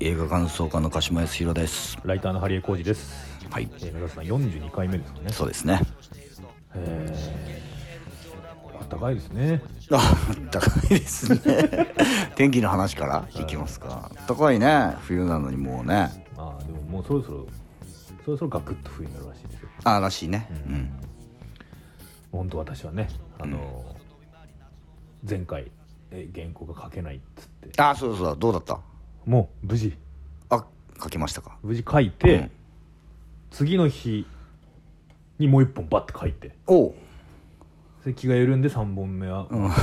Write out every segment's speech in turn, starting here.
映画感想家の鹿島康弘です。ライターのハリエコージです。はい。えー、目指すのは42回目ですかね。そうですね。えー、暖かいですね。あ高いですね。天気の話からいきますか。高い。ね。冬なのにもうね。まあでももうそろそろそろそろガクッと冬になるらしいですよ。あらしいね。うん。本当私はね、あのー前回え原稿が書けないっつって、あそうそう。どうだった？もう無事。あ書けましたか。無事書いて、うん。次の日にもう一本バッて書いて、おう。それ気が緩んで3本目はまたまた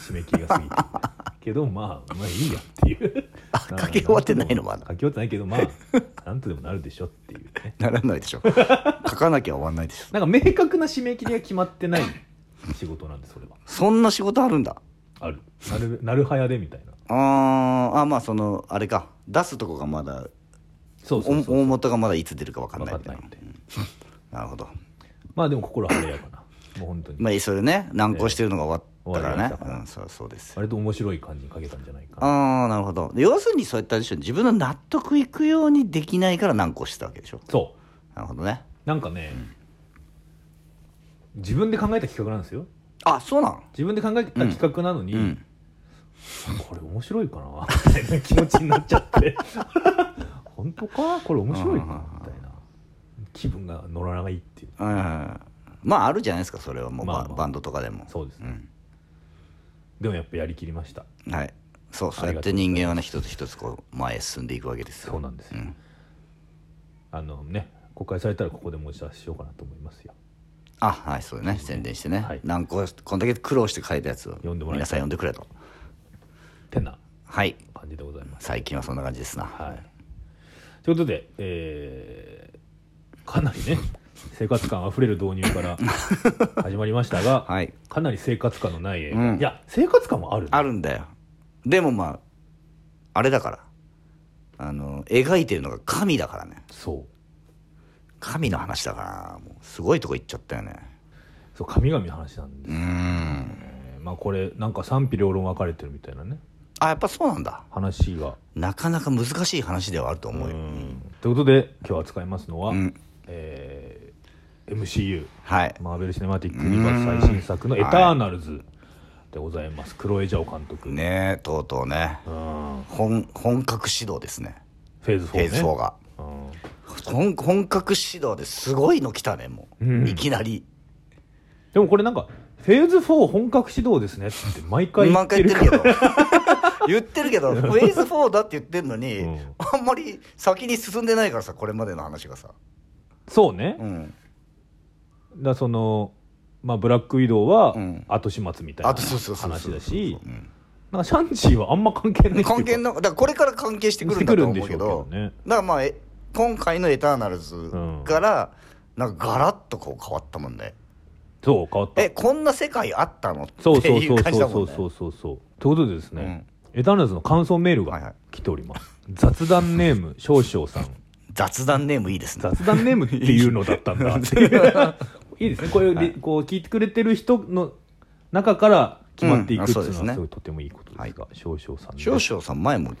締め切りが過ぎて、けどまあまあいいやっていう。あ書き終わってないのまだ書き終わってないけどまあなんとでもなるでしょっていうね。ならないでしょ 書かなきゃ終わんないでしょなんか明確な締め切りが決まってない仕事なんでそれは。そんな仕事あるんだ。ある。なるなるはやでみたいなあーあまあそのあれか。出すとこがまだそうそうそうお大元がまだいつ出るか分かんないな。いん。で なるほど。まあでも心晴れやかな。もう本当に。まあそれね難航してるのが終わったからね。終わりました。からうんそうそうです。割と面白い感じに書けたんじゃないかな。ああなるほど。で要するにそういったでしょ。自分の納得いくようにできないから難航してたわけでしょ。そう。なるほどね。なんかね、自分で考えた企画なんですよ。あそうなん？自分で考えた企画なのに、うんこれ面白いかな。みたいな気持ちになっちゃって。本当か？これ面白いか？なみたいな。気分が乗らないっていう。うんまああるじゃないですかそれはもう。バ,、まあまあ。バンドとかでも。そうですね、ん。でもやっぱやりきりました。はい。そうそうやって人間はね一つ一つこう前へ進んでいくわけですよ。そうなんですよ、ん。あのね公開されたらここでもう一度しようかなと思いますよ。あはいそうだね宣伝してね、はい。何個こんだけ苦労して書いたやつを。皆さん読んでくれとてなはい。感じでございます。最近はそんな感じですな。はい。ということで、えーかなりね 生活感あふれる導入から始まりましたが、はい。かなり生活感のない映画、うん。いや生活感もあるあるんだよ。でもまああれだから。あの描いてるのが神だからね。そう。神の話だからもうすごいとこ行っちゃったよね。そう神々の話なんです、うーん。えーまあこれなんか賛否両論分かれてるみたいなねあやっぱそうなんだ。話が。なかなか難しい話ではあると思うよ。ということで今日扱いますのは、うん。えー MCU はい。マーベル・シネマティック・ユニバース最新作の「エターナルズ」でございます、クロエ・ジャオ監督、ねえとうとうね。うん。本本格指導ですね。フェーズ4ね。フェーズ4が。うん。本本格指導ですごいの来たねもう、うん。いきなり。でもこれなんかフェーズ4本格始動ですねって毎回言ってるけど言ってるけどフェーズ4だって言ってんのに、うん。あんまり先に進んでないからさこれまでの話がさ。そうね、うん。らそのまあブラックウィドウはうん。後始末みたいなあとそうそうそうそう。話だしうん。なんかシャンチーはあんま関係ない関係なだからこれから関係してくるんだと思うけどね。だからまあえ今回の「エターナルズ」から、なんかガラッとこう変わったもんね。そう変わった。えこんな世界あったの？ってそうそういそうう。感じだもんね。そうそうそうそうということでですね、エターナルズの感想メールはいはい。が来ております、雑談ネーム 少々さん。雑談ネームいいですね。雑談ネームっていうのだったんだ。いういいですね。こういう、はい。こう聞いてくれてる人の中から決まっていくっていうのはすね。すごいとてもいいことですが、少々さんで少々さん前も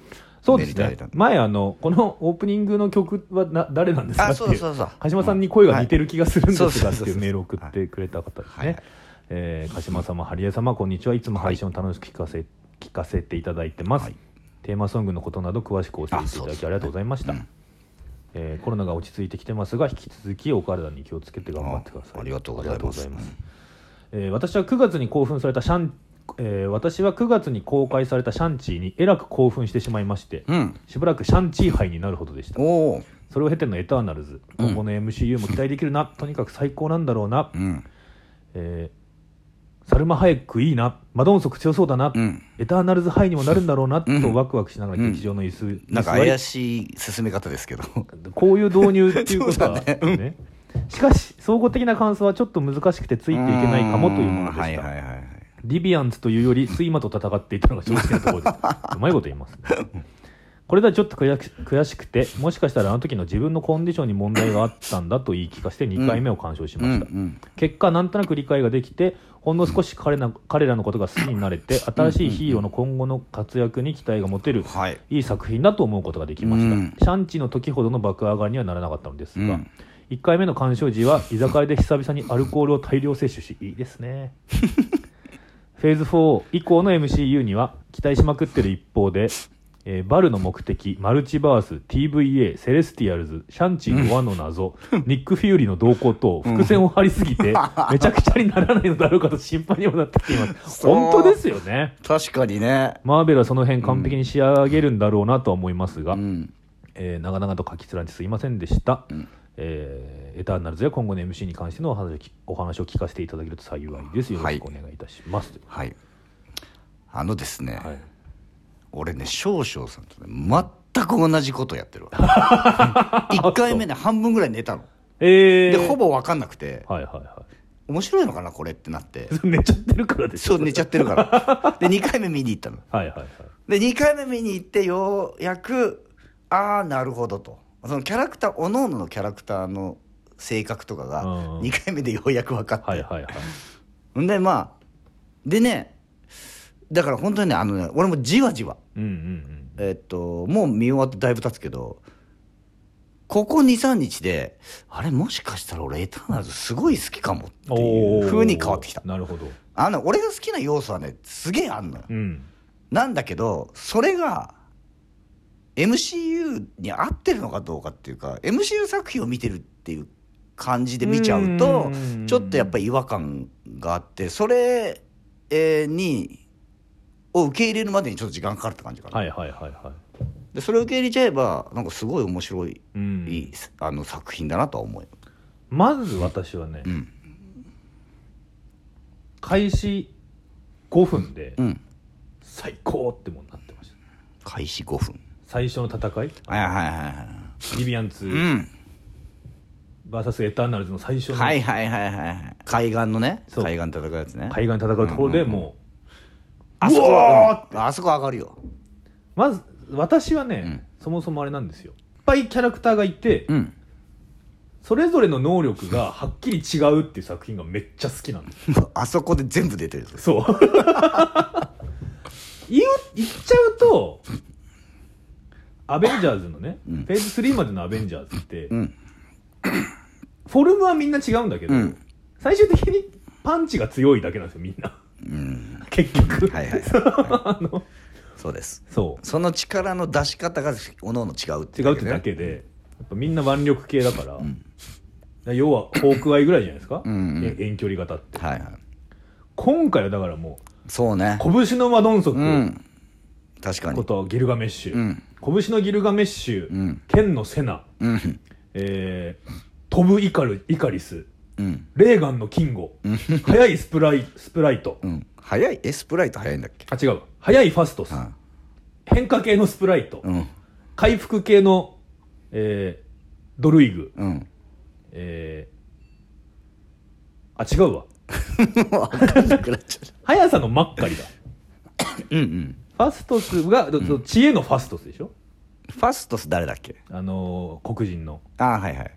そうですね。前あのこのオープニングの曲はな誰なんですかあっていうそうそうそう鹿島さんに声が似てる気がするんですがっていうメールを送ってくれた方ですはい。ね、えー鹿島様ハリエ様こんにちは。いつも配信を楽しく聞かせ聞かせていただいてます、はい。テーマソングのことなど詳しく教えていただきありがとうございました、うん。えーコロナが落ち着いてきてますが引き続きお体に気をつけて頑張ってください。あありがとうございます。いえー私は9月に興奮されたシャン、えー私は9月に公開されたシャンチーにえらく興奮してしまいまして、うん。しばらくシャンチー杯になるほどでした。それを経てのエターナルズ今後の MCU も期待できるな、とにかく最高なんだろうな、うん。えーサルマハエックいいな。マドンソク強そうだな、うん。エターナルズハイにもなるんだろうな、うん。とワクワクしながらうん。劇場の椅子。になんか怪しい進め方ですけど。こういう導入っていうことはね。ねしかし総合的な感想はちょっと難しくてついていけないかもというものでした、はいはいはいはい。リビアンズというより睡魔と戦っていたのが正直なところですうまいこと言いますね。これではちょっと悔しくてもしかしたらあの時の自分のコンディションに問題があったんだと言い聞かせて2回目を鑑賞しました、うん。結果なんとなく理解ができてほんの少し彼ら彼らのことが好きになれて新しいヒーローの今後の活躍に期待が持てるはい。いい作品だと思うことができました、うん。シャンチーの時ほどの爆上がりにはならなかったのですが、うん。1回目の鑑賞時は居酒屋で久々にアルコールを大量摂取しいいですね。フェーズ4以降の MCU には期待しまくってる一方で、えーバルの目的マルチバース TVA セレスティアルズシャンチーの輪の謎、ニック・フューリーの動向と伏線を張りすぎて、めちゃくちゃにならないのだろうかと心配にもなってきています。本当ですよね。確かにね。マーベルはその辺完璧に仕上げるんだろうなとは思いますが、うん。えー長々と書き連ねてすいませんでした、ん。えーエターナルズや今後の MC に関してのお話お話を聞かせていただけると幸いです。よろしくお願いいたします、はい。あのですね、はい俺ね少々さんとね全く同じことやってるわ。1回目ね半分ぐらい寝たの。えー、でほぼ分かんなくてはいはいは面白いのかなこれってなって。い 寝ちゃってるからでしょ。そう寝ちゃってるから。で2回目見に行ったの。はいはいはい。で2回目見に行ってようやくああなるほどと。そのキャラクターおのおののキャラクターの性格とかがうん。2回目でようやく分かって、はいはいはい。んでまあでねだから本当にねあのね俺もじわじわ。うんうんうん。えっともう見終わってだいぶ経つけどここ23日であれもしかしたら俺エターナルズすごい好きかもっていう風に変わってきた。なるほど。あの俺が好きな要素はねすげえあんのよ。うん。なんだけどそれが MCU に合ってるのかどうかっていうか MCU 作品を見てるっていう感じで見ちゃうとうん。ちょっとやっぱり違和感があってそれえーにを受け入れるまでにちょっと時間かかるって感じかな、はいはいはいはい。でそれを受け入れちゃえばなんかすごい面白い、うん。いいあの作品だなとは思うよ、まず私はね、うん。開始5分でうん、最高ってもんになってました。開始5分。最初の戦い？はいはいはいはいリビアンツうん。VS エターナルズの最初の。はいはいはいはいはい。海岸のね海岸戦うやつね。海岸で戦うところでもあそこは、うん。あそこ上がるよ。うまず私はね、うん。そもそもあれなんですよ。いっぱいキャラクターがいて、うん。それぞれの能力がはっきり違うっていう作品がめっちゃ好きなんです。あそこで全部出てるぞ。そう。言う言っちゃうとアベンジャーズのね、うん。フェーズ3までのアベンジャーズって、うん。フォルムはみんな違うんだけど、うん。最終的にパンチが強いだけなんですよみんな。うん結局。はいはい あのそうです。そその力の出し方がおのおの違うってう違うってだけでやっぱみんな腕力系だから、要はホークアイぐらいじゃないですか、うん遠距離型って。はいはい。今回はだからもそうね。う拳のマドンソク、うん。確かに。ことギルガメッシュ、うん。拳のギルガメッシュ、うん。剣のセナ、うん。えー飛ぶイカルイカリス。うん。レーガンのキンゴ。速いスプライスプライト。うん早い？エスプライト早いんだっけ？あ違う。速いファストス、うん。変化系のスプライト、うん。回復系の、えードルイグ、うん。えーあ違うわ。分かんなくなっちゃ速さのマッカリだ。ううんうん。ファストスが、どど知恵のファストスでしょ？ファストス誰だっけ？あのー黒人の。ああはいはい。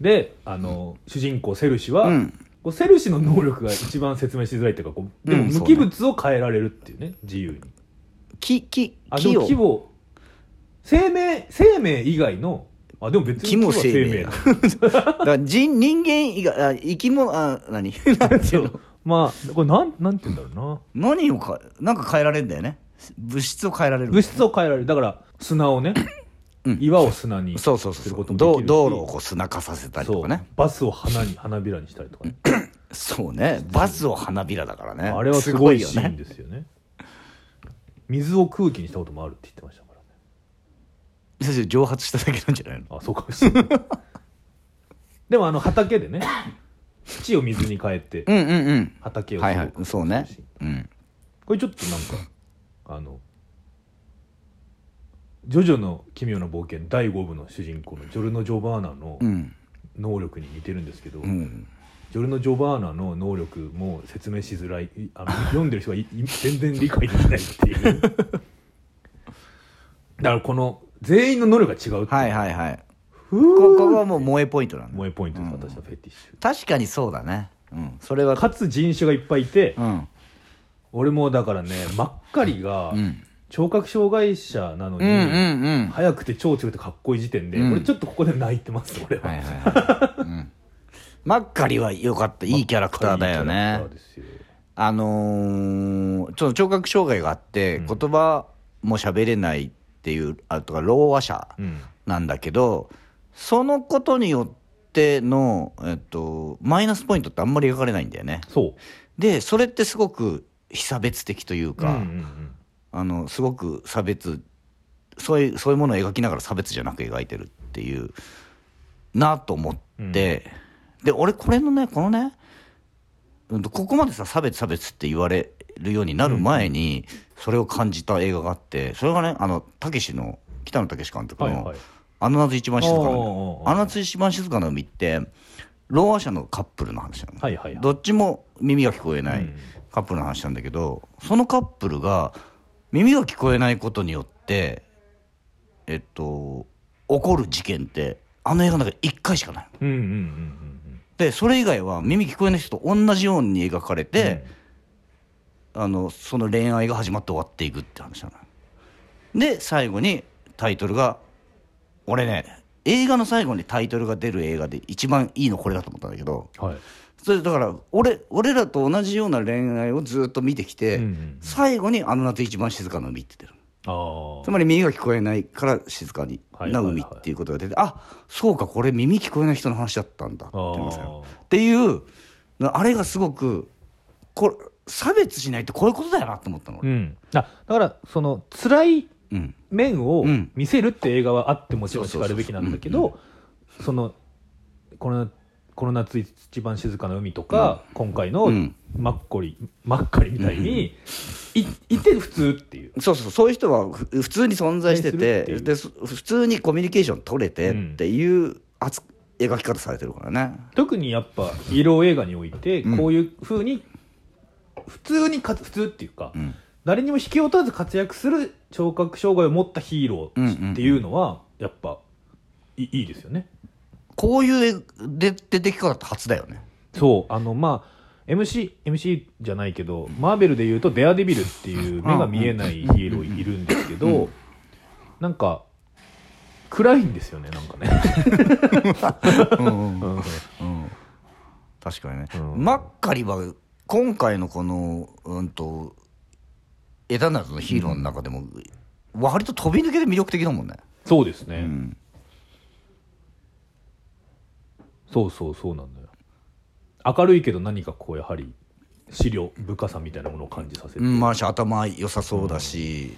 で、あのー主人公セルシは、うんこうセルシの能力が一番説明しづらいっていうかこうでも無機物を変えられるっていうね自由に。木木木を。も木を生命生命以外のあでも別に木もは生命。だ。だから人人間以外あ生き物あ何？なんていう。のまあこれなんなんて言うんだろうな。何をかなんか変えられるんだよね。物質を変えられる。物質を変えられる。だから砂をね、うん。岩を砂にそうそうそう。するそうこともできるし。道道路をこう砂化させたりとかね。そう。バスを花に花びらにしたりとかね。そうね。バスを花びらだからね。あれはすごいシーンですよね。水を空気にしたこともあるって言ってましたからね。先生蒸発しただけなんじゃないの？あそうか。もしれないでもあの畑でね土を水に変えてうんうんうん。畑をはいはい。そうね。うん。これちょっとなんかあの「ジョジョの奇妙な冒険」第5部の主人公のジョルノ・ジョバーナのうん。能力に似てるんですけど、うん。ジョルノ・ジョバーナの能力も説明しづらい。いあの読んでる人が全然理解できないっていう。だからこの全員の能力が違うっていう。はいはいはい。ふここーはもう萌えポイントなんだ。萌えポイントです、うん。私のフェティッシ確かにそうだね。うん。それはュかつ人種がいっぱいいて、うん。俺もだからね 真っ赤りがうん聴覚障害者なのに、うんうんうん。早くて超強くてかっこいい時点で、うん。俺ちょっとここで泣いてます俺は、はいはいはい、うん、マッカリは良かった。いいキャラクターだよね。あのーちょっと聴覚障害があって、うん。言葉も喋れないっていうあとかろう話者うん。なんだけどそのことによっての、えっと、マイナスポイントってあんまり描かれないんだよね。そう。でそれってすごく非差別的というか、うんうんうんあのすごく差別そういうそういうものを描きながら差別じゃなく描いてるっていうなと思って、で俺これのねこのねうんとここまでさ差別差別って言われるようになる前にそれを感じた映画があってそれがねあのたけしの北野武監督のはいはい「あの夏一番静かな海」あの夏一番静かな海」ってろう話者のカップルの話なの、はいはいはい。どっちも耳が聞こえないうん。カップルの話なんだけど、そのカップルが耳が聞こえないことによってえっと起こる事件ってあの映画の中で1回しかない。のうんうんうんうんでそれ以外は耳聞こえない人と同じように描かれて、あのその恋愛が始まって終わっていくって話なの。で最後にタイトルが俺ね映画の最後にタイトルが出る映画で一番いいのこれだと思ったんだけどうんはいそれだから俺俺らと同じような恋愛をずっと見てきて、うんうん最後に「あの夏一番静かな海」って言ってるあつまり耳が聞こえないから静かにな海っていうことが出て、あそうかこれ耳聞こえない人の話だったんだってっていうあれがすごくこれ差別しないってこういうことだよなと思ったの、うん。あだからその辛いうん。面をうん。見せるって映画はあってもちろんしかるべきなんだけどそのこのこの夏一番静かな海とか、今回のうん。マッコリマッカリみたいに、いいて普通っていう。そうそうそう。いう人はふ普通に存在しててでそ普通にコミュニケーション取れてっていう扱描き方されてるからね。特にやっぱ色映画においてうん。こういうふうに普通にか普通っていうか、うん。誰にも引きを取らず活躍する聴覚障害を持ったヒーローっていうのはやっぱいいいですよね。こういうで出てき方って初だよね。そう。あのまあ MC, MC じゃないけどマーベルでいうとデアデビルっていう目が見えないヒーローいるんですけどなんか暗いんですよねなんかね、うんうん。うん。うん。確かにね、うん。マッカリは今回のこのうんとエターナルズのヒーローの中でも、割と飛び抜けて魅力的だもんね、そうですね、うん、そうそうそうなんだよ。明るいけど何かこうやはり資料深さみたいなものを感じさせて、うん、まあし頭良さそうだし、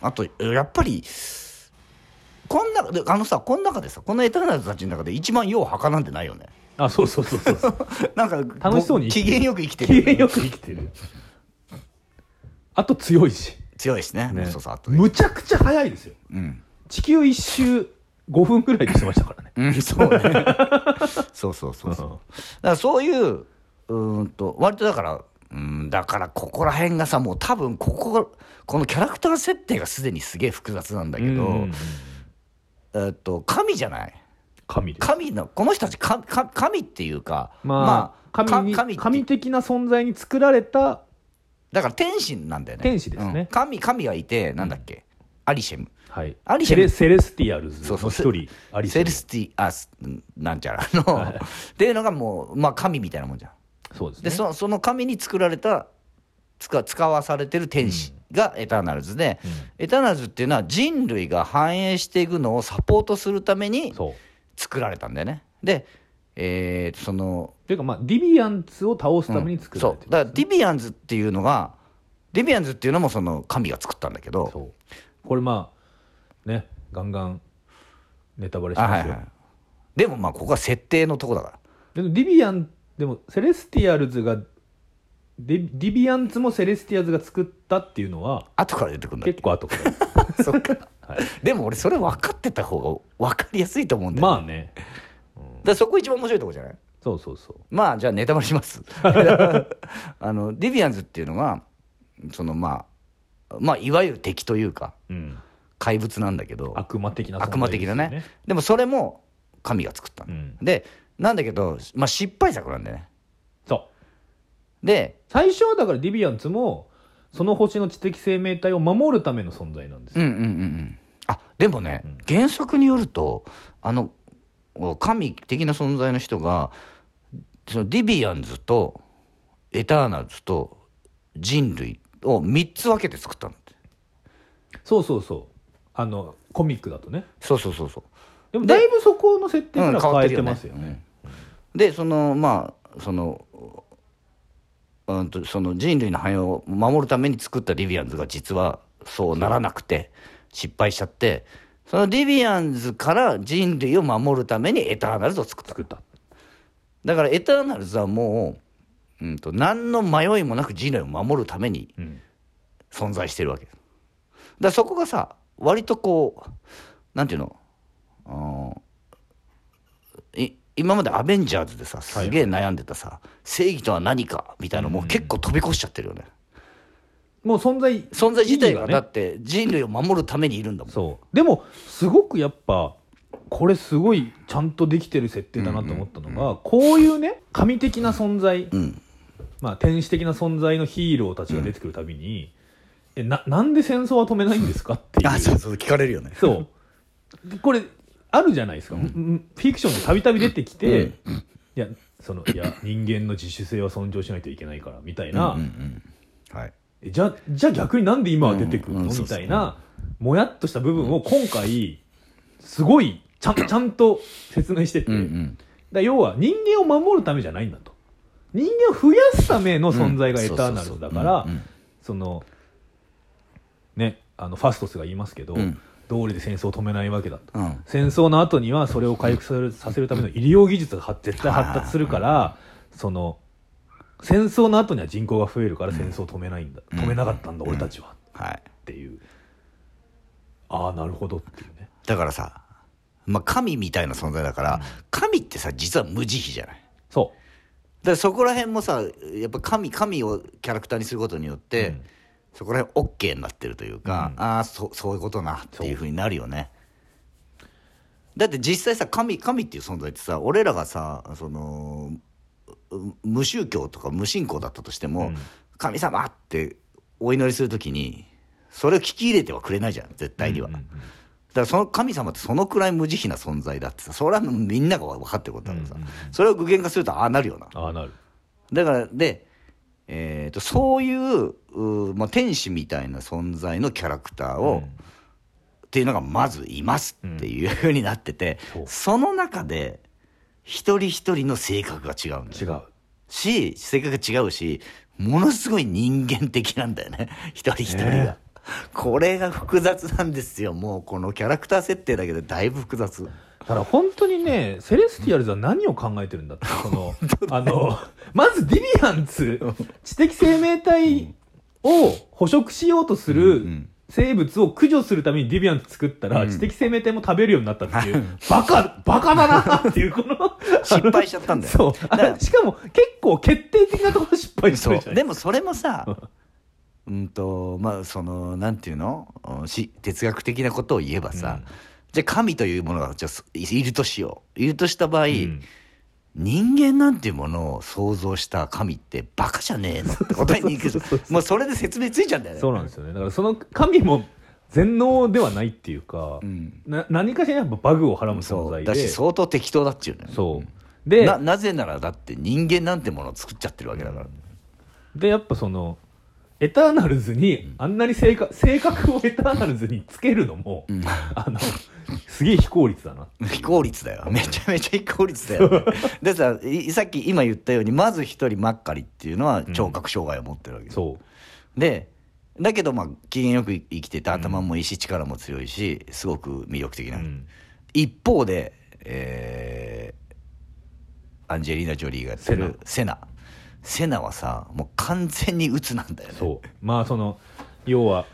あとやっぱりこんなであのさこの中でさこのエターナルズたちの中で一番よう墓なんてないよね。あそうそうそうそう。なんか楽しそうにご機嫌よく生きて機る嫌よく生きてる。あと強いし、強いしね。ね。そうそうあと。ねむちゃくちゃ速いですよ。うん、地球一周5分ぐらいでしてましたからね。うん、そうね。そうそうそうそう。だからそういううーんと割とだからうんだからここら辺がさもう多分ここがこのキャラクター設定がすでにすげえ複雑なんだけど、えっと神じゃない？神です。神のこの人たち神神神っていうかまあ、神にか神神的な存在に作られただから天使なんだよね。天使ですね。うん。神神がいてなんだっけ、アリシェム。はい。アリシェム。セレセレスティアルズそうそう。の一人アリシェム。セルスティアルズなんちゃらの、はい。っていうのがもうまあ神みたいなもんじゃん。そうですね。でそその神に作られた使使わされてる天使がエターナルズで、うん。エターナルズっていうのは人類が繁栄していくのをサポートするために作られたんだよね。でえーそのというかまあディビアンツを倒すために作られてるそう。だからディビアンツっていうのがディビアンツっていうのもその神が作ったんだけどそうこれまあねガンガンネタバレしますよ、あはいはい。でもまあここは設定のとこだから。でもディビアンでもセレスティアルズがデディビアンツもセレスティアルズが作ったっていうのは後から出てくるんだっ結構後から、け そっか。はい、でも俺それ分かってた方が分かりやすいと思うんだよ、まあね。だからそこ一番面白いとこじゃない？そうそうそう。まあじゃあネタバレします。あのディビアンツっていうのはそのまあまあいわゆる敵というかうん。怪物なんだけど悪魔的な存在悪魔的なね。でもそれも神が作ったの、うん。でなんだけど、まあ、失敗作なんだよね。そう。で最初はだからディビアンツもその星の知的生命体を守るための存在なんですよ、うんうんうんうん。あでもね、うん。原作によるとあの神的な存在の人がそのディビアンズとエターナルズと人類を3つ分けて作ったんだって。そうそうそう。あのコミックだとね。そうそうそうそう。でもだいぶそこの設定から変えて変わってるますよね,、うんでそのまあそのうんとその人類の繁栄を守るために作ったディビアンズが実はそうならなくて失敗しちゃってそのディビアンズから人類を守るためにエターナルズを作った。作った。だからエターナルズはもう、うん、と何の迷いもなく人類を守るためにうん。存在してるわけだからそこがさ割とこうなんていうのうんい今までアベンジャーズでさすげえ悩んでたさ、正義とは何かみたいなのもう結構飛び越しちゃってるよね、もう存在存在自体がだって人類を守るためにいるんだもん。そう。でもすごくやっぱこれすごいちゃんとできてる設定だなと思ったのが、こういうね神的な存在、うんまあ、天使的な存在のヒーローたちが出てくるたびに、えななんで戦争は止めないんですかっていう。あそうそう聞かれるよね。そう。でこれあるじゃないですか、うん。フィクションでたびたび出てきて、うんいやそのいや人間の自主性は尊重しないといけないからみたいな、うんうんはい。えじゃじゃあ逆になんで今は出てくるの、みたいなもやっとした部分を今回すごいちゃんちゃんと説明してて、だ要は人間を守るためじゃないんだと人間を増やすための存在がエターナルズだからそのねあのファストスが言いますけど、うん。道理で戦争を止めないわけだと。うん。戦争の後にはそれを回復させるための医療技術が発絶対発達するからその戦争の後には人口が増えるから戦争を止めないんだ、うん。止めなかったんだ、俺たちは。はい。っていう。ああなるほどっていうね。だからさ、まあ、神みたいな存在だから、神ってさ実は無慈悲じゃない？そだからそこら辺もさやっぱ神神をキャラクターにすることによって、うん。そこら辺 OK になってるというか、うん。ああそそういうことなっていうふうになるよね。だって実際さ神神っていう存在ってさ俺らがさそのう無宗教とか無信仰だったとしても、うん。神様ってお祈りするときにそれを聞き入れてはくれないじゃん絶対には、うんうんうんだからその神様ってそのくらい無慈悲な存在だってさそれはみんなが分かってることだからさ、うんうんうん。それを具現化するとああなるよな。ああなる。だからで、えー、とそういうう、まあ、天使みたいな存在のキャラクターを、うん。っていうのがまずいますっていうふうになってて、そう。その中で一人一人の性格が違うんだよ違う。し性格が違うしものすごい人間的なんだよね。一人一人が、ねこれが複雑なんですよ。もうこのキャラクター設定だけでだいぶ複雑。だから本当にねセレスティアルズは何を考えてるんだってそのあのまずディビアンツ知的生命体を捕食しようとするん生物を駆除するためにディビアンツ作ったら、うん。知的生命体も食べるようになったっていうバカバカだなっていうこの失敗しちゃったんだよ。そう。しかも結構決定的なところ失敗してそるじゃないう。でもそれもさうんとまあそのなんていうの？うんし哲学的なことを言えばさ、うん。じゃあ神というものがじゃいるとしよう。いるとした場合、うん。人間なんていうものを想像した神ってバカじゃねえのって答えに行く もうそれで説明ついちゃうんだよね。そうなんですよね。だからその神も全能ではないっていうか、うん。な何かしらやっぱバグをはらむ存在で。だし相当適当だっちゅうねそう。でななぜならだって人間なんてものを作っちゃってるわけだから、でやっぱそのエターナルズにあんなに性格性格をエターナルズにつけるのも、うん。あのすげえ非効率だな。非効率だよ。めちゃめちゃ非効率だよ でさいさっき今言ったようにまず一人マッカリっていうのは聴覚障害を持ってるわけ、そう。でだけどまあ機嫌よく生きてて頭もいいし力も強いしすごく魅力的な、うん。一方で、えーアンジェリーナ・ジョリーがやってるセナセナはさもう完全に鬱なんだよね。そう。まあその要は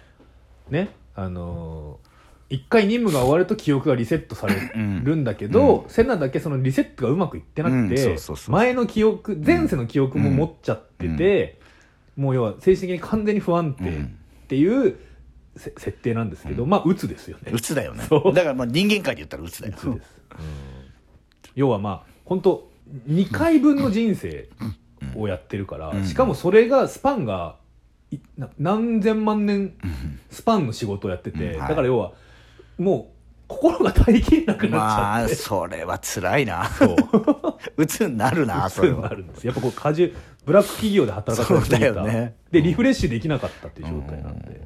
ねあのー一回任務が終わると記憶がリセットされるんだけど、セナだけそのリセットがうまくいってなくうんて、前の記憶前世の記憶も持っちゃってて、もう要は精神的に完全に不安定っていうせ設定なんですけど、まあ鬱ですよね。鬱だよね。そう。だからまあ人間界で言ったら鬱だよ。鬱です、うん。要はまあ本当2回分の人生をやってるから、うん。しかもそれがスパンが何千万年スパンの仕事をやってて、だから要はもう心が耐えきれなくなっちまあゃって、それは辛いな。そう。鬱になるな それは。があるんです。やっぱこう過重ブラック企業で働かされてそうだた、よね。でリフレッシュできなかったっていう状態なんで、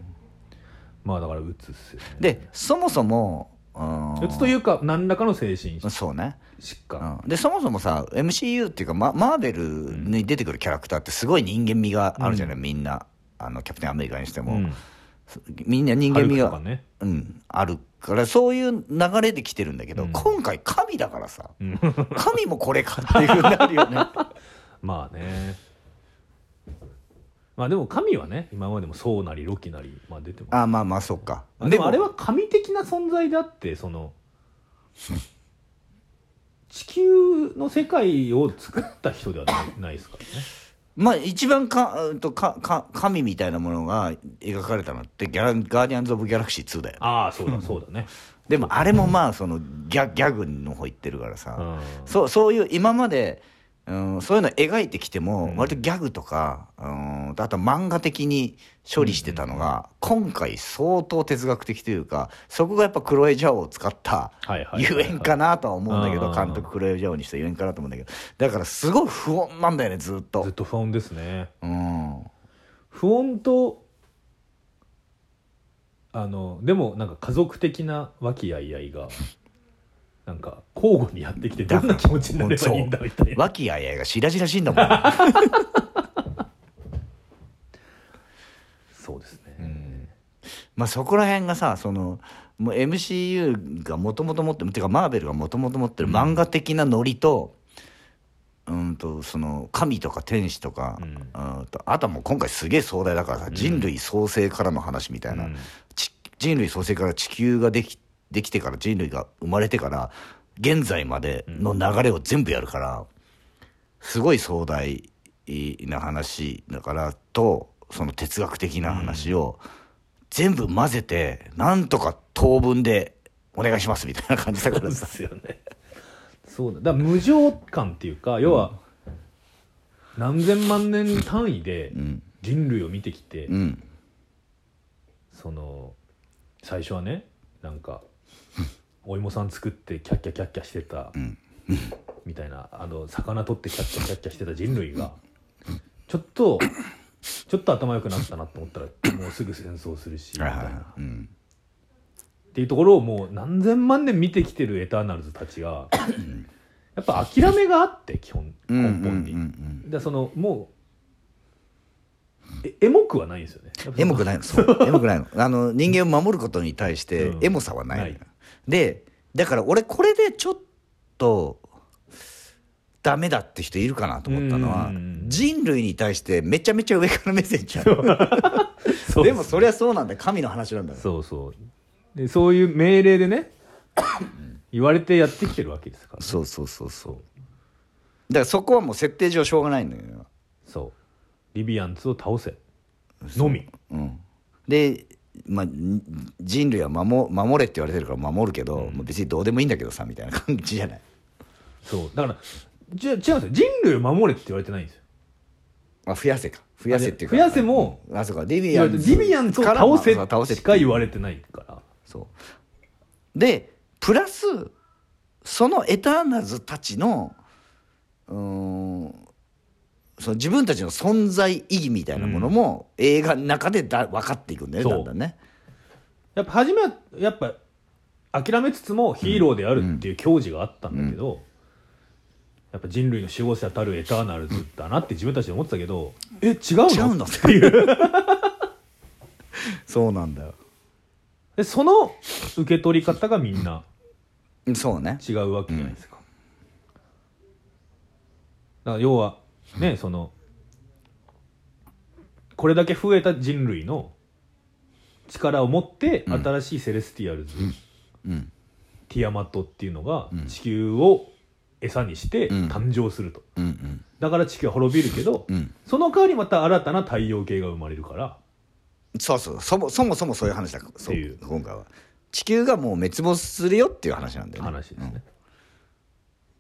まあだからうつっすよね。でそもそもうん。うつというか何らかの精神そうね。疾患、うん。でそもそもさ MCU っていうかママーベルに出てくるキャラクターってすごい人間味があるじゃない、みんな。あのキャプテンアメリカにしても、うん。みんな人間味が、ねうん、あるからそういう流れで来てるんだけど、うん。今回神だからさ。うん。神もこれかっていうふうになるよね。まあねまあでも神はね今までもそうなりロキなり、まあ、出てます。あまあまあそっか。あでもあれは神的な存在であってその 地球の世界を作った人ではないですからね。まあ一番かうんとかか神みたいなものが描かれたのってギャラガーディアンズ・オブ・ギャラクシー2だよね。ああそうだ そうだね、でもあれもまあそのギャギャグの方行ってるからさ、うん。そうそういう今まで、うん、そういうの描いてきても、うん。割とギャグとか、うん、あとは漫画的に処理してたのが、今回相当哲学的というかそこがやっぱクロエ・ジャオを使ったゆえんかなとは思うんだけどうん。監督クロエ・ジャオにしたゆえんかなと思うんだけど。だからすごい不穏なんだよねずっと。ずっと不穏ですね。うん。不穏とあのでもなんか家族的な和気あいあいがなんか交互にやってきてどんな気持ちになればいいんだみたいな。和気あいあいが白々しいんだもん。そうですね、まあそこら辺がさそのもう MCU がもともと持ってるていうかマーベルがもともと持ってる漫画的なノリと,、うん、とその神とか天使とか、うん。うんとあとはもう今回すげえ壮大だからさ、人類創生からの話みたいな、人類創生から地球ができできてから人類が生まれてから現在までの流れを全部やるからすごい壮大な話だからとその哲学的な話を全部混ぜてなんとか当分でお願いしますみたいな感じだからさ。すよね。そうだ。だ無常感っていうか要は何千万年単位でうん。人類を見てきて、うん。その最初はねなんかお芋さん作ってキャッキャキャッキャしてた、ん。みたいな。あの魚取ってキャッキャキャッキャしてた人類が。ちょっとちょっと頭良くなったなと思ったらもうすぐ戦争するしみたいな、っていうところをもう何千万年見てきてるエターナルズたちがやっぱ諦めがあって基本うん根本に、うんうんでそのもうえエモくはないんですよね。エモくない。のそう。エモくないの。あの人間を守ることに対してうん。エモさはないのよ、ないでだから俺これでちょっとダメだって人いるかなと思ったのは人類に対してめちゃめちゃ上から目線じゃんでもそりゃそうなんだよ。神の話なんだよそうそう。でそういう命令でね言われてやってきてるわけですから、ね、そうそうそうそう。だからそこはもう設定上しょうがないんだよ、そう。リビアンツを倒せ。のみ。うん、で、まあ、ん人類は守守れって言われてるから守るけど、まあ別にどうでもいいんだけどさみたいな感じじゃない？そう。だからじゃ違うんですよ。人類を守れって言われてないんですよ。あ増やせか。増やせっていうか増やせもうんあそうか。リビ言われてアンズリビアンツをから倒せまあ倒せしか言われてないから。そう。でプラスそのエターナルズたちのうーんその自分たちの存在意義みたいなものも、映画の中でだ分かっていくんだよねだんだんね。やっぱ初めはやっぱ諦めつつもヒーローであるっていう矜持があったんだけど、やっぱ人類の守護者たるエターナルズだなって自分たちで思ってたけど、え違うの？違うの？っていう。そうなんだよ。でその受け取り方がみんなうん。そうね。違うわけじゃないですか、だから要はね、そのこれだけ増えた人類の力を持って新しいセレスティアルズ、うん。ティアマットっていうのがん。地球を餌にしてうん。誕生すると、うん。うん。だから地球は滅びるけど、うん。その代わりまた新たな太陽系が生まれるから。そうそう。そもそもそもそういう話だ。そう。っていう。今回は。地球がもう滅亡するよっていう話なんだよね。話ですね、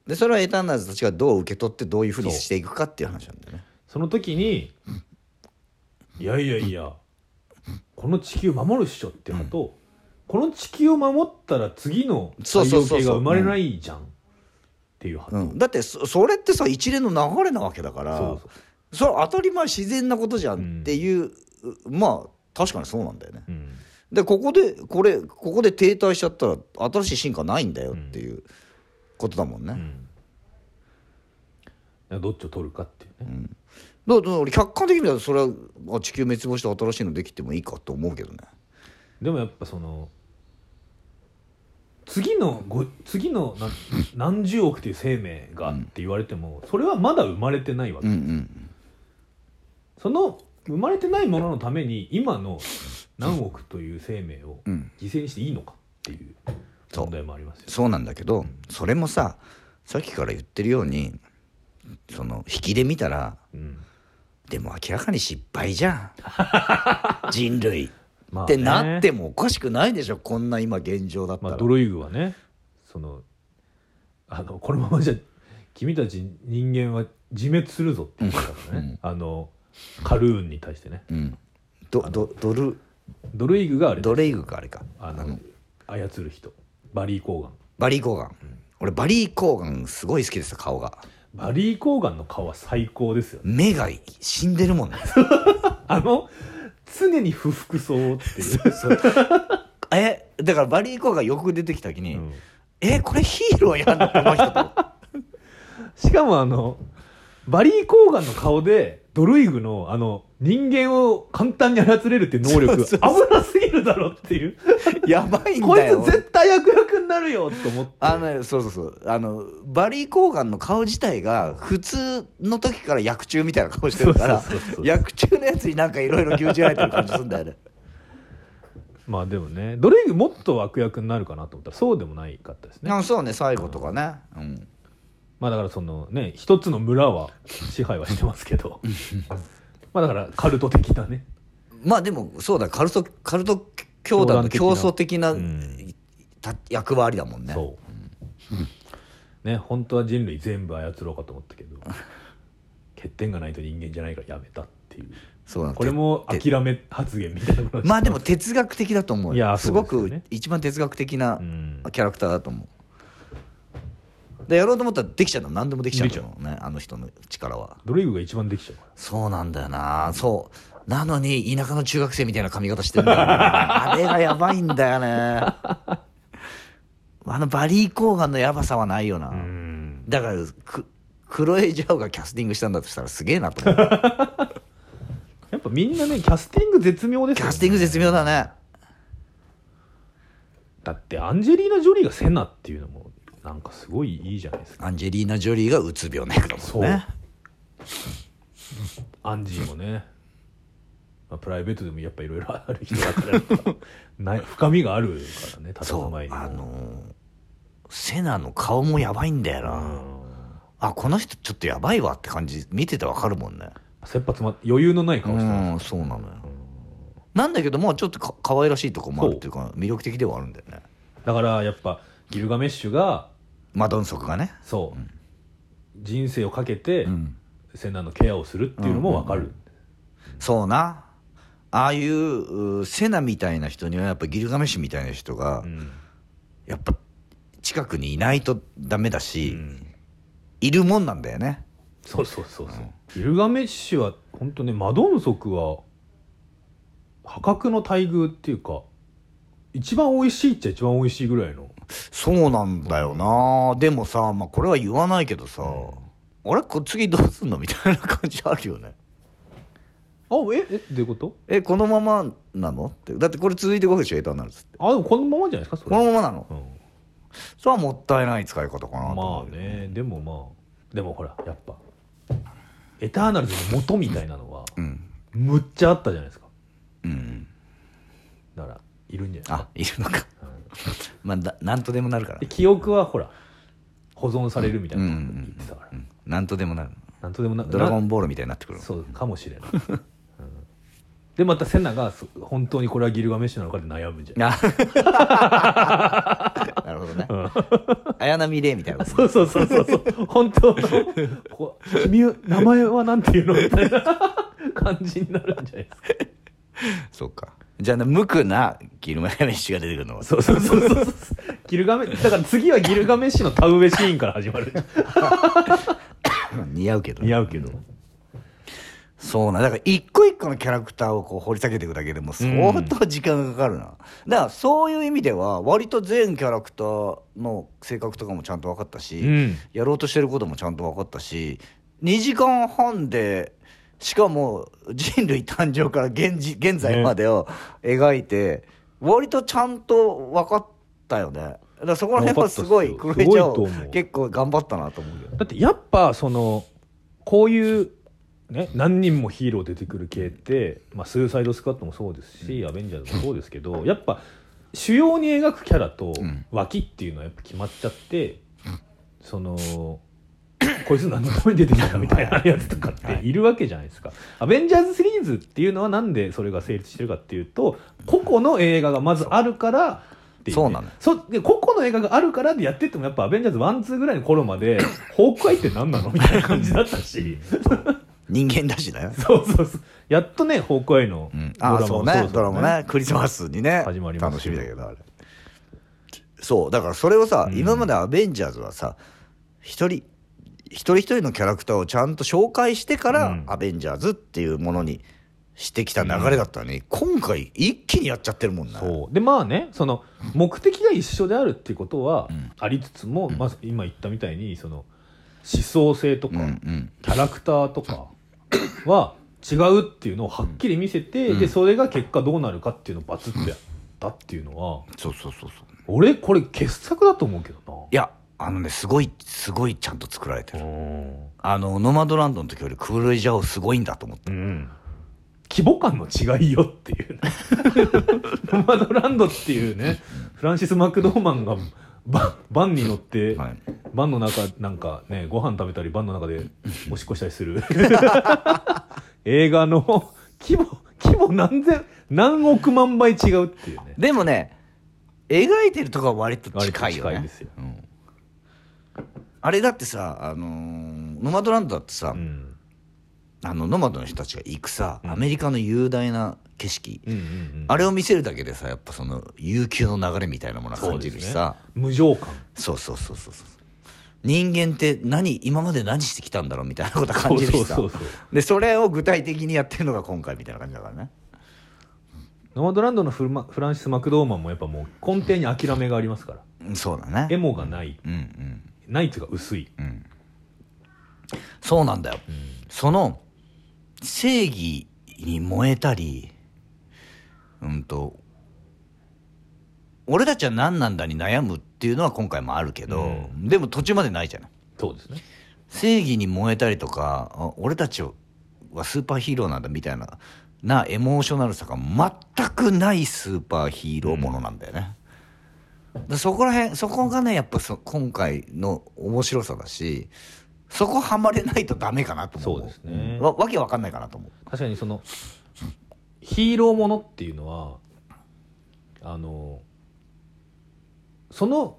でそれはエターナルズたちがどう受け取ってどういうふうにしていくかっていう話なんだよね。その時にいやいやいやこの地球守るっしょっていうのと、この地球を守ったら次の太陽系が生まれないじゃんっていう派と、うん、だってそそれってさ一連の流れなわけだからそうそれは当たり前自然なことじゃんっていう、まあ確かにそうなんだよね。うん。でここでこれここで停滞しちゃったら新しい進化ないんだよっていうことだもんね、うん、どっちを取るかっていうね、だから俺客観的に見たらそれはあ地球滅亡して新しいのできてもいいかと思うけどね。でもやっぱその次のご次の何何十億という生命がって言われても、それはまだ生まれてないわけ、うんうん。その生まれてないもののために今の何億という生命をうん。犠牲にしていいのかっていう問題もありますよそうなんだけどそれもささっきから言ってるようにその引きで見たらうん。でも明らかに失敗じゃん。人類。まあね。ってなってもおかしくないでしょ。こんな今現状だったら、まあ、ドロイグはねそのあのこのままじゃ君たち人間は自滅するぞって言ったからね、あのカルーンに対してね。うん。どどドルドルイグがあれドレイグかあれか。あの。操る人バリー・コーガン。バリー・コーガン、俺バリー・コーガンすごい好きです顔が。バリー・コーガンの顔は最高ですよね。目が死んでるもんね。あの常に不服そうっていう。えだからバリー・コーガンよく出てきた時に、うん。えこれヒーローやんのこの人と。しかもあのバリー・コーガンの顔でドルイグのあの人間を簡単に操れるっていう能力危なすぎるだろっていう。やばいんこいだよつ絶対悪役になるよと思って。あのねそうそうそう。あのバリー・コーガンの顔自体が普通の時から役中みたいな顔してるから役中のやつになんかいろいろ牛耳られてる感じするんだよね。まあでもねドルイグもっと悪役になるかなと思ったらそうでもないかったですね。あそうね。最後とかね、うん、まあだからそのね一つの村は支配はしてますけど まあだからカルト的なね。まあでもそうだカルトカルト教団の競争的な、うん。た役割だもんね。そう、ね本当は人類全部操ろうかと思ったけど欠点がないと人間じゃないからやめたっていう。そうなんだ。これもて諦め発言みたいなまあでも哲学的だと思うよ。いやすごく一番哲学的なうん。キャラクターだと思うでやろうと思ったらできちゃうの。何でもできちゃうの。ねあの人の力は。ドルイグが一番できちゃうから。そうなんだよな。そう。なのに田舎の中学生みたいな髪型してるんだよな あれがやばいんだよね。あのバリー・コーガンのやばさはないよな、うん。だからくクロエ・ジャオがキャスティングしたんだとしたらすげえなと思う。やっぱみんなねキャスティング絶妙ですよ、ね、キャスティング絶妙だね。だってアンジェリーナ・ジョリーがセナっていうのもなんかすごいいいじゃないですか。アンジェリーナ・ジョリーがうつ病ネクだもんね。アンジーもね、まあ、プライベートでもやっぱいろいろある人だからない 深みがあるからねそう佇まいにもあのーセナの顔もやばいんだよな、うん。あこの人ちょっとやばいわって感じ見ててわかるもんね。切羽詰まって余裕のない顔うしてます。んそうなのよ、なんだけどもちょっとか可愛らしいとこもあるっていうか魅力的ではあるんだよね。だからやっぱギルガメッシュがマドンソクがね。そう、人生をかけて、ん。セナのケアをするっていうのも分かる、そうな。ああいううセナみたいな人にはやっぱギルガメッシュみたいな人が、うん。やっぱ近くにいないとダメだし、うん。いるもんなんだよね。そうそうそうそう、ギルガメッシュは本当ねマドンソクは破格の待遇っていうか一番美味しいっちゃ一番美味しいぐらいのそうなんだよな、でもさ、まあ、これは言わないけどさ、あれこ次どうすんのみたいな感じあるよね。あええどういうこと？えこのままなの？って。だってこれ続いていくわけでしょエターナルズって。あでもこのままじゃないですかそこれのままなの？うん。それはもったいない使い方かなとまあねでもまあでもほらやっぱエターナルズの元みたいなのはうん。むっちゃあったじゃないですか。うん。だからいるんじゃないあいるのか まあだなんとでもなるからで記憶はほら保存されるみたいな。こと言ってたから、うん。なんとでもなる。なんとでもなドラゴンボールみたいになってくるなそうかもしれない、うん。でまたセナがそ本当にこれはギルガメッシュなのかで悩むんじゃんな なるほどね。綾波レイみたいなこと そうそうそうそうそう。本当のこう君名前はなんていうの？みたいな感じになるんじゃないですか。そうかじゃあね無垢なギルガメッシュが出てくるの。そうそうそうそう。そうギルガメだから次はギルガメッシュの田植えシーンから始まる。似合うけど。ね似合うけど。そうなだ。から一個一個のキャラクターをこう掘り下げていくだけでも相当時間がかかるな、だからそういう意味では割と全キャラクターの性格とかもちゃんと分かったし、うん。やろうとしてることもちゃんと分かったし2時間半でしかも人類誕生から現時 現在までを描いて、割とちゃんと分かったよね。だからそこら辺はすごいクロエ結構頑張ったなと思うよだってやっぱそのこういうね何人もヒーロー出てくる系って、まあ、スーサイドスクワットもそうですし、アベンジャーズもそうですけどやっぱ主要に描くキャラとん。脇っていうのはやっぱ決まっちゃって、そのこいつ何のために出てきたみたいなやつとかってい。るわけじゃないですか。アベンジャーズシリーズっていうのはなんでそれが成立してるかっていうと個々の映画がまずあるからっていう。ね、そうなのよ。そで個々の映画があるからでやってってもやっぱアベンジャーズ1、2ぐらいの頃まで ホークアイって何なのみたいな感じだったし。人間だしだよ そうそうそう。やっとねホークアイのうん。ドラマああそうもね。ドラマね。クリスマスにね始まります楽しみだけどあれ。そうだからそれをさ、うん。今までアベンジャーズはさ一人一人一人のキャラクターをちゃんと紹介してから、うん。アベンジャーズっていうものにしてきた流れだったのに、今回一気にやっちゃってるもんな。そう。でまあねその目的が一緒であるっていうことはうん。ありつつも、まず今言ったみたいにその思想性とか、うんうん。キャラクターとかは違うっていうのをはっきり見せて、うん。でそれが結果どうなるかっていうのをバツッとやったっていうのはそうそうそうそう。俺これ傑作だと思うけどいやあのねすごいすごいちゃんと作られてなるあのノマドランドの時よりクールイジャオすごいんだと思った。うん。規模感の違いよっていうね。ノマドランドっていうねフランシス・マクドーマンがババンに乗って、はい。バンの中なんかねご飯食べたりバンの中で おしっこしたりする。映画の規模規模何千何億万倍違うっていうね。でもね描いてるとこは割と近いよね。割と近いですよ。うんあれだってさ、あのーノマドランドだってさ、うん。あのノマドの人たちが行くさ、うん。アメリカの雄大な景色、うんうんうんあれを見せるだけでさやっぱその悠久の流れみたいなものは感じるしさ。無情感。そう,、そうそうそうそう人間って何今まで何してきたんだろうみたいなこと感じるしさ。そうそうそうでそれを具体的にやってるのが今回みたいな感じだからね。ノマドランドのフルマフランシス・マクドーマンもやっぱもう根底に諦めがありますから。うんそうだね。エモがない。うんうんないっていうか薄い、うん。そうなんだよ。その正義に燃えたりうんと俺たちは何なんだに悩むっていうのは今回もあるけど、でも途中までないじゃない。そうですね。正義に燃えたりとかあ俺たちはスーパーヒーローなんだみたいななエモーショナルさが全くないスーパーヒーローものなんだよね、でそこら辺そこがねやっぱそ今回の面白さだしそこはまれないとダメかなと思う。そうですね。わわけわかんないかなと思う。確かにそのヒーローものっていうのはあのその、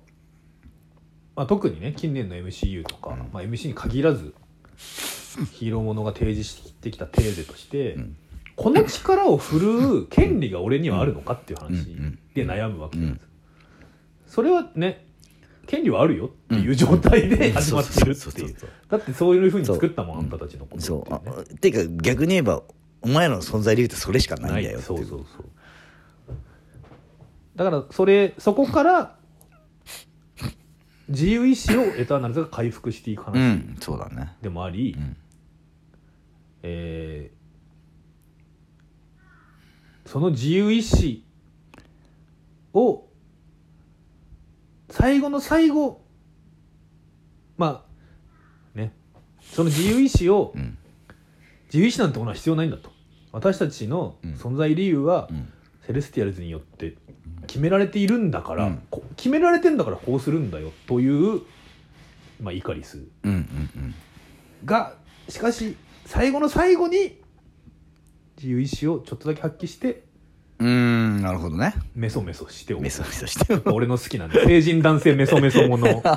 まあ、特にね近年の MCU とか、まあ、MC に限らずヒーローものが提示してきたテーゼとして、ん。この力を振るう権利が俺にはあるのかっていう話うんうんで悩むわけなんです、それはね権利はあるよっていう状態で始まってるっていう。だってそういうふうに作ったもんあんたたちのことそうっていうねあっていうか逆に言えばお前らの存在理由ってそれしかないんだよそうそうそう。だからそれそこから自由意志をエターナルズが回復していくう話ん。そうだね。でもあり、ん。えーその自由意志を最後の最後まあね。その自由意志を、うん。自由意志なんてものは必要ないんだと。私たちのうん。存在理由は、うん。セレスティアルズによって決められているんだから、うん。こ決められてんだからこうするんだよという、まあ、イカリス。がしかし最後の最後に自由意志をちょっとだけ発揮してうーんなるほどね。メソメソしておく。メソメソしてる俺の好きなんで成人男性メソメソもの。ま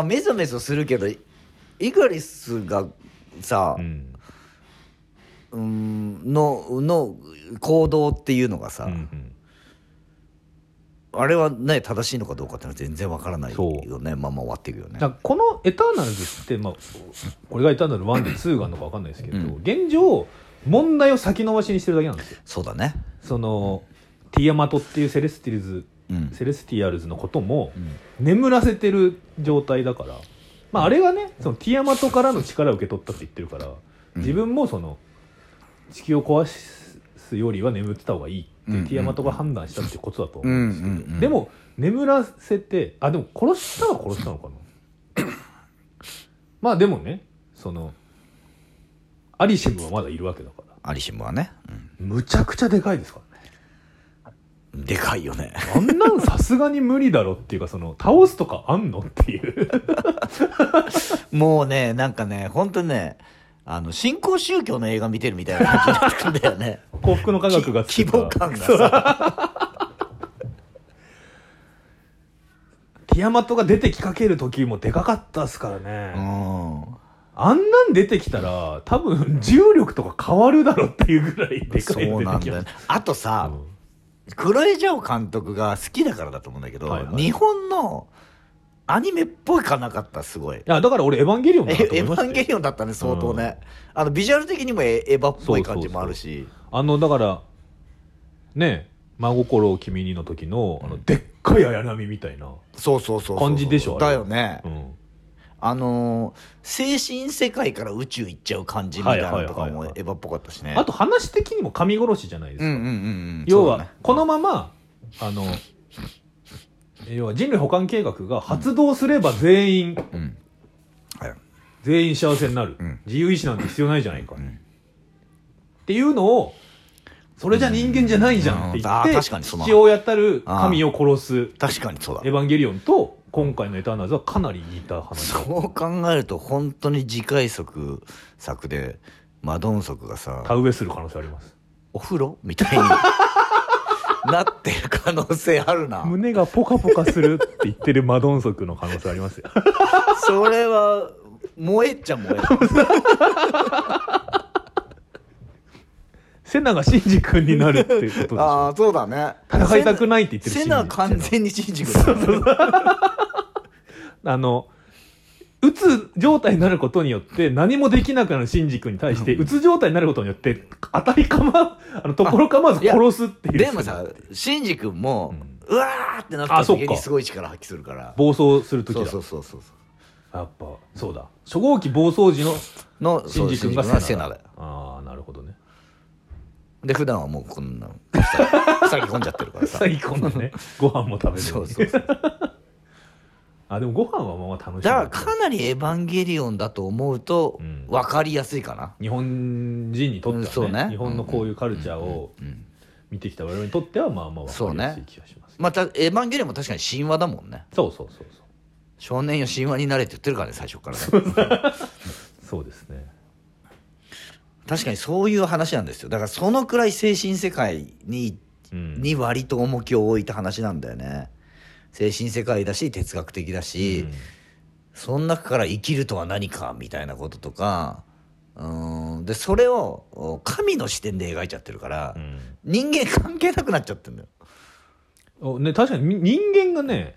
あメソメソするけどイカリスがさう、ん。うーん、のの行動っていうのがさ、うんうん。あれはね正しいのかどうかってのは全然わからないよね。まあまあ終わっていくよね。この「エターナルズ」って、まあ、これが「エターナル1」で2があるのか分かんないですけど、うん。現状問題を先延ばしにしてるだけなんですよ。そうだね。そのティアマトっていうセレスティアルズうん。セレスティアルズのこともうん。眠らせてる状態だから、まあ、あれはねそのティアマトからの力を受け取ったって言ってるからうん。自分もその地球を壊すよりは眠ってた方がいいってうんティアマトが判断したってことだと思ううんんですけど、うんうんでも眠らせてあでも殺したは殺したのかな。まあでもねそのアリシェムはまだいるわけだから。アリシェムはね、むちゃくちゃでかいですからね。うんでかいよね。あんなんさすがに無理だろっていうかその倒すとかあんのっていう。もうねなんかね本当にねあの新興宗教の映画見てるみたいな感じになってくんだよね。幸福の科学がき作った規模感がさ。ティアマトが出てきかける時もでかかったっすからね、うんあんなん出てきたら多分重力とか変わるだろっていうぐらいでかいのそうなんだよね。あとさ、うん。クロエジャオ監督が好きだからだと思うんだけど、はいはい。日本のアニメっぽいかなかったすごい。いやだから俺エヴァンゲリオンだえなと思エヴいましたよ。ァンゲリオンだったね相当ね、あのビジュアル的にもエエヴァっぽい感じもあるし。あのだからね真心を君にの時のあのでっかい綾波みたいな、そうそうそうそう。感じでしょあれ。だよね、うん、あのー精神世界から宇宙行っちゃう感じみたいなのとかもエヴァっぽかったしね。あと話的にも神殺しじゃないですか、うんうんうんうん。要は、このままあの要は人類保管計画が発動すれば全員、うん。はい。全員幸せになる、うん。自由意志なんて必要ないじゃないか、ん。っていうのをそれじゃ人間じゃないじゃんってうん。言って、父親たる神を殺す確かにそうだ。エヴァンゲリオンと今回のエターナルズはかなり似た話だ。そう考えると本当に次回作作でマドンソクがさ田植えする可能性あります。お風呂みたいに なってる可能性あるな。胸がポカポカするって言ってるマドンソクの可能性ありますよ。それは燃えっちゃ燃える セナがシンジ君になるっていうことでしょ。ああそうだね。戦いたくないって言ってるセシンジナ完全にシンジ君だ あの、うつ状態になることによって何もできなくなるシンジ君に対して、うつ状態になることによって、当たりかま、あの、ところかまず殺すっていう。でもさシンジ君も、うわーってなった時にすごい力発揮するから。暴走するときだ。そうそうそうそうやっぱ、そうだ。初号機暴走時ののシンジ君がそうセナだ。よ。ああ。で普段はもうこんな塞ぎ 込んじゃってるからさ。最高のね、ご飯も食べずに。そうそうそう。あ、でもご飯はまあまあ楽しみだからかなりエヴァンゲリオンだと思うとうん。分かりやすいかな、日本人にとってはね,、うんそうね。日本のこういうカルチャーをうん見てきた我々にとってはまあまあ分かりやすい気がします。またエヴァンゲリオンも確かに神話だもんね。そうそうそうそう。少年よ神話になれって言ってるからね最初からね。そうですね。確かにそういう話なんですよ。だからそのくらい精神世界にうん。に割と重きを置いた話なんだよね。精神世界だし哲学的だし、うん。その中から生きるとは何かみたいなこととかうーん。でそれをお神の視点で描いちゃってるから、うん。人間関係なくなっちゃってるんだよ。おね、確かにみ人間がね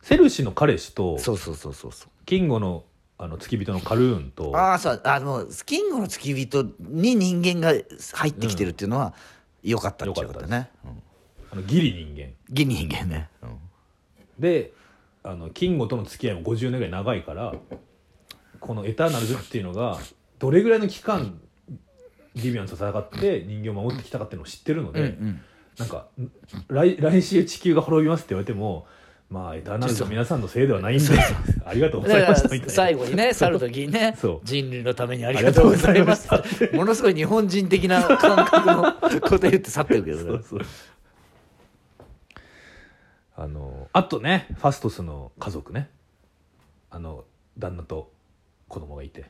セルシの彼氏とそうそうそうそうそう。キンゴのあの付き人のカルーンとああそうあのキングの付き人に人間が入ってきてるっていうのは良かったっちゃよかったね、うんあのギリ人間。ギ人間ね、うん。であのキンゴとの付き合いも50年ぐらい長いからこのエターナルズっていうのがどれぐらいの期間リビアンと戦って人間を守ってきたかっていうのを知ってるので、うんうん。なんかん来来週地球が滅びますって言われてもまあエターナル皆さんのせいではないんでありがとうございました最後にね去る時にね人類のためにありがとうございます。ありがとうございものすごい日本人的な感覚のこと言って去ってるけどね。そうそう。あのあとねファストスの家族ね。あの旦那と子供がいて。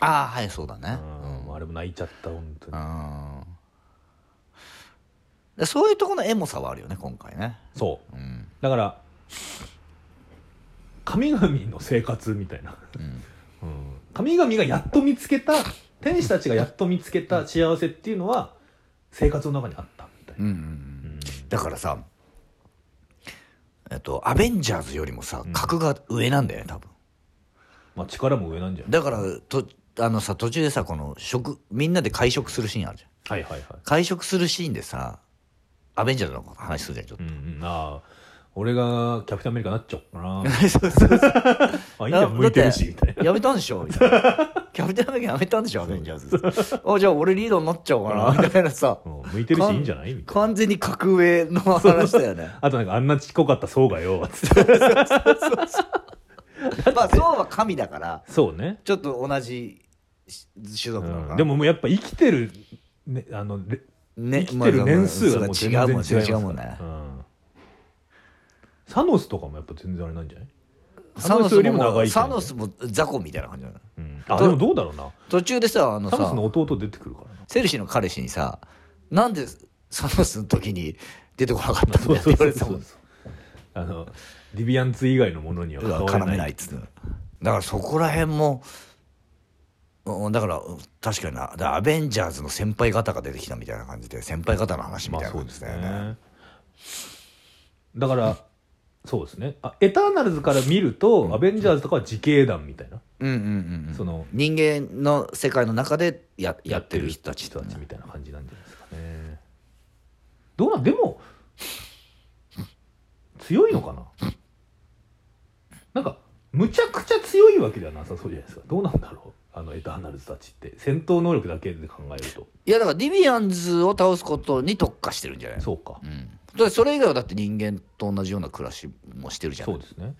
ああはいそうだね、うんうんあれも泣いちゃった本当にでそういうところのエモさはあるよね今回ね。そう。うん。だから神々の生活みたいな、うん。うん、神々がやっと見つけた天使たちがやっと見つけた幸せっていうのは生活の中にあったみたいな、うんうんうんうん。だからさえっとアベンジャーズよりもさうん。格が上なんだよね多分。まあ、力も上なんじゃない？だからとあのさ途中でさこの食みんなで会食するシーンあるじゃん。はいはいはい。会食するシーンでさアベンジャーズの話するじゃんちょっと。うんうん。ああ俺がキャプテンアメリカになっちゃおうかな。そうそうそうあいいじゃん向いてるしみたいな。やめたんでしょみたいな。キャプテンアメリカやめたんでしょアベンジャーズ。あじゃあ俺リードになっちゃおうかなみたいなさ。うん向いてるしいいんじゃない？みたいな完全に格上の話だよね。あとなんかあんなちっこかった層がよ。つってまあそうは神だからそうね、ちょっと同じ種族なのかな、うん。でももうやっぱ生きてる、ね、あのレね生きてる年数がもう全然違うもんますから違うもんねうん。サノスとかもやっぱ全然あれなんじゃない？サノスよりも長もいサノスも雑魚みたいな感じなの。うん。あでもどうだろうな。途中でさあのサノスさの弟出てくるから。なセルシーの彼氏にさなんでサノスの時に出てこなかったんだって言われてたも。んあのディビアンツ以外のものには絡めないっつってだからそこら辺もうんだから確かにな。だアベンジャーズの先輩方が出てきたみたいな感じで先輩方の話みたいな感まあそうですじだよね,、ねだからそうですね。あエターナルズから見ると、アベンジャーズとかは自警団みたいな。うんうんうんうん。その人間の世界の中でややってる人たち人たちみたいな感じなんじゃないですかね。どうなんでも強いのかな？なんかむちゃくちゃ強いわけではなさそうじゃないですか。どうなんだろうあのエターナルズたちって戦闘能力だけで考えると。いやだからディビアンズを倒すことに特化してるんじゃないの？そうか。うん、だってそれ以外はだって人間と同じような暮らしもしてるじゃんそうですね。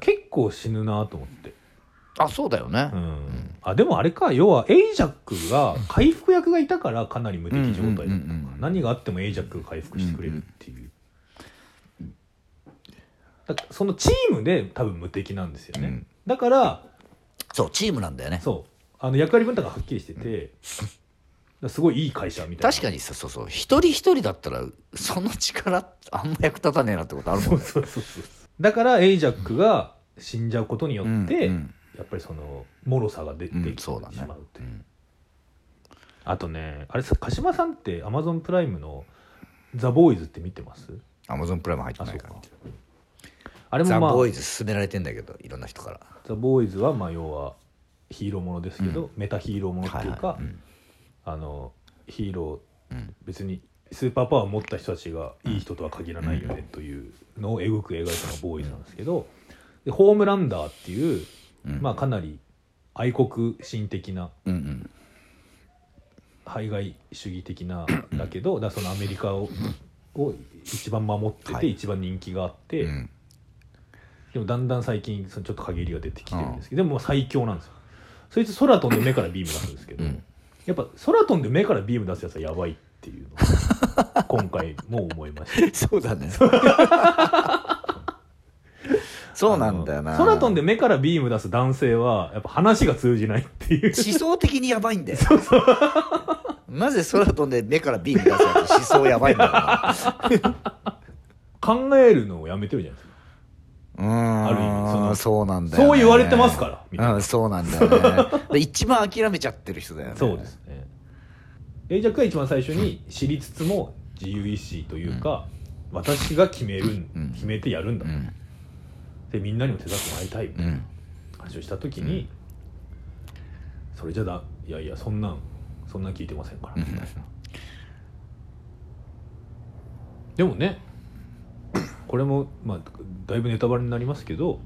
結構死ぬなと思って。あそうだよね、うん、あでもあれか要はエイジャックが回復役がいたからかなり無敵状態だったのか、うんうんうんうん。何があってもエイジャックが回復してくれるっていう、だからそのチームで多分無敵なんですよね、うん。だからそうチームなんだよね。そう。あの役割分担がはっきりしてて、すごいいい会社みたいな。確かにさそうそう。一人一人だったらその力あんま役立たねえなってことあるもんね。そうそうそうだからエイジャックが死んじゃうことによって、うんうん。やっぱりその脆さが出てうんきてしまうという。うんあとねあれさ鹿島さんってアマゾンプライムの「ザ・ボーイズ」って見てます？アマゾンプライム入ってないからあれもまあザ・ボーイズ勧められてんだけどいろんな人から。ザ・ボーイズはまあ要はヒーローものですけど、メタヒーローものっていうか、はいはいうん。あのヒーローうん。別にスーパーパワーを持った人たちがいい人とは限らないよねというのを描く描いたのがボーイズなんですけどでホームランダーっていう、うん。まあかなり愛国心的なうんうん。排外主義的なだけどだそのアメリカをを一番守ってて、はい。一番人気があって、うんでもだんだん最近そのちょっと陰りが出てきてるんですけど、でも最強なんですよ。そいつ空飛んで目からビーム出すんですけど、うん。やっぱ空飛んで目からビーム出すやつはやばいっていうのを 今回も思いましたそうだね。そうなんだよな。空飛んで目からビーム出す男性はやっぱ話が通じないっていう。思想的にやばいんだよ。なぜ空飛んで目からビーム出すやつ思想やばいんだよな。考えるのをやめてるじゃないですかある意味そのそうなんだよ、ね、そう言われてますからみたいな。うん、そうなんだよね。で一番諦めちゃってる人だよね。そうですね。エイジャックが一番最初に知りつつも自由意志というか、私が決めるん、うん。決めてやるんだ、うん。でみんなにも手伝ってもらいたいみたいなうん。話をした時に、それじゃだいやいやそんなんそんなん聞いてませんからみたいな、でもねこれもまあだいぶネタバレになりますけど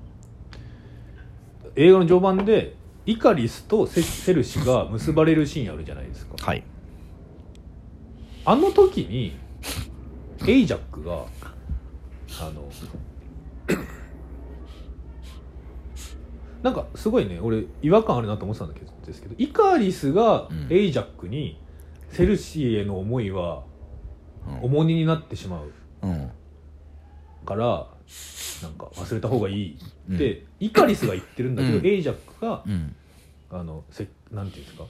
映画の序盤でイカリスとセセルシが結ばれるシーンあるじゃないですか。はい。あの時にエイジャックがあのなんかすごいね俺違和感あるなと思ってたんだけどですけどイカリスがうん。エイジャックにセルシーへの思いはうん。重荷になってしまう。うんからなんか忘れた方がいいって、イカリスが言ってるんだけど、うん。エイジャックがうん。あのせなんていうんですか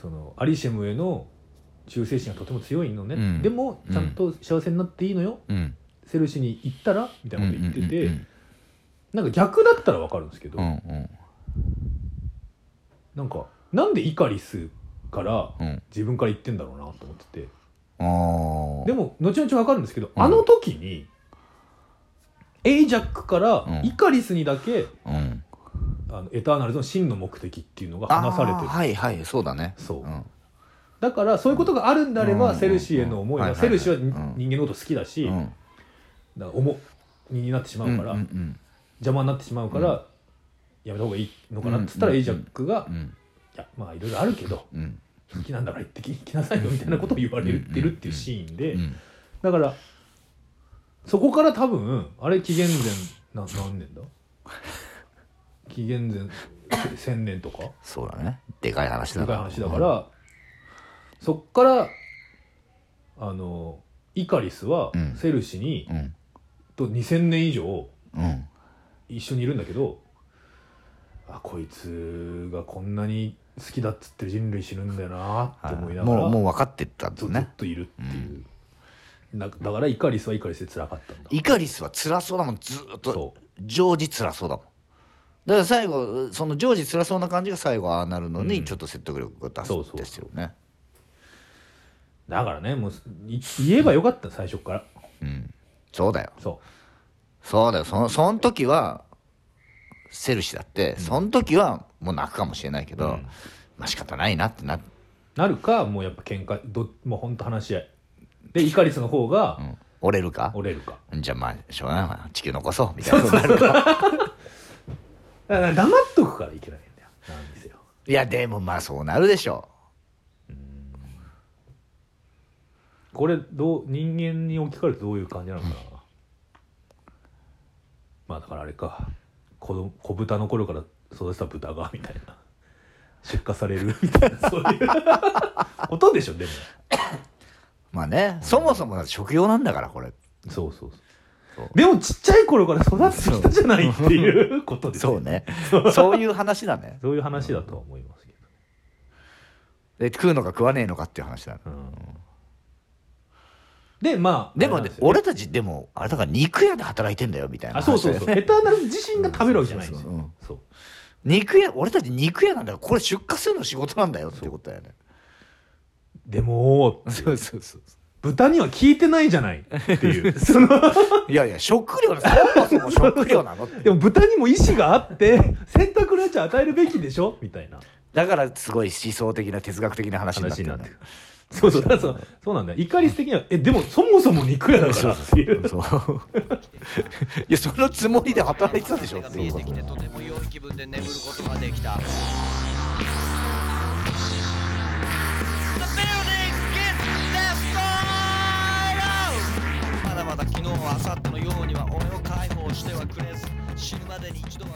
そのアリシェムへの忠誠心がとても強いのね、うん。でもちゃんと幸せになっていいのよ、うん。セルシーに行ったらみたいなこと言ってて、うんなんか逆だったら分かるんですけど、うんうん。なんかなんでイカリスからうんうん。自分から言ってんだろうなと思っててでも後々分かるんですけど、うん。あの時にエイジャックからうん。イカリスにだけ、うん。あのエターナルズの真の目的っていうのが話されてる。はいはいそうだね。そう。うん。だからそういうことがあるんであれば、うん。セルシーへの思いは、セルシーはうん。人間のこと好きだし、うん。だから重荷になってしまうから、邪魔になってしまうから、やめた方がいいのかなって言ったら、うんエイジャックが、いうん。やまあいろいろあるけどうん好きなんだから行ってきなさいよみたいなことを言われてるっていうシーンで、うんだからそこから多分あれ紀元前な何年だ？紀元前1000年とか？そうだね。でかい話だでかい話だから、そっからあのイカリスはうん。セルシに、うん。と2000年以上うん。一緒にいるんだけどあこいつがこんなに好きだっつって人類死ぬんだよなって思いながら、もうもう分かってったんですずずっねといるっていう、だだからイカリスはイカリスで辛かったんだ。イカリスは辛そうだもん。ずーっとそ常時辛そうだもん。だから最後その常時辛そうな感じが最後ああなるのうん。にちょっと説得力が出そうそうすんですよね。うだからねもうい言えばよかった最初から。うん。そうだよ。そそうだよ。そのその時はセルシーだって、その時はもう泣くかもしれないけど、うん。まあ仕方ないなってな、うなるかもうやっぱ喧嘩どもう本当話し合い。でイカリスの方がうん、折れるか？折れるか、じゃあまあしょうがないわ。地球残そうみたいな。ことになるから黙っとくからいけないんだよなんですよいやでもまあそうなるでしょ。これどう人間に置き換えるとどういう感じなのかな、まあだからあれか。子供子豚の頃から育てた豚がみたいな。出荷されるみたいなそういう。ことでしょでも。まあね、そもそもだって食用なんだからこれ。そうそうそう。でもちっちゃい頃から育ってきたじゃないっていうことですよそうね。そういう話だね。そういう話だとは思いますけど、で食うのか食わねえのかっていう話だね。うん、でまあでもね俺たちでもあれだから肉屋で働いてんだよみたいなあそうそうそう。エターナルズ自身が食べるわけじゃないんですよ、そう肉屋俺たち肉屋なんだよこれ出荷するの仕事なんだよってことだよね。でもそうそうそう豚には効いてないじゃないっていう。その。いやいや食料そもそも食料なのでも豚にも意志があって選択のやつ与えるべきでしょみたいな。だからすごい思想的な哲学的な話になってるなってるそうそう。だからそう。そうなんだ。よ怒り的にはえでもそもそも肉屋だから。っていうそう。いやそのつもりで働いてたでしょ。って見えてきてとても良い気分で眠ることができた!まだまだ昨日は明後日のようには俺を解放してはくれず。死ぬまでに一度は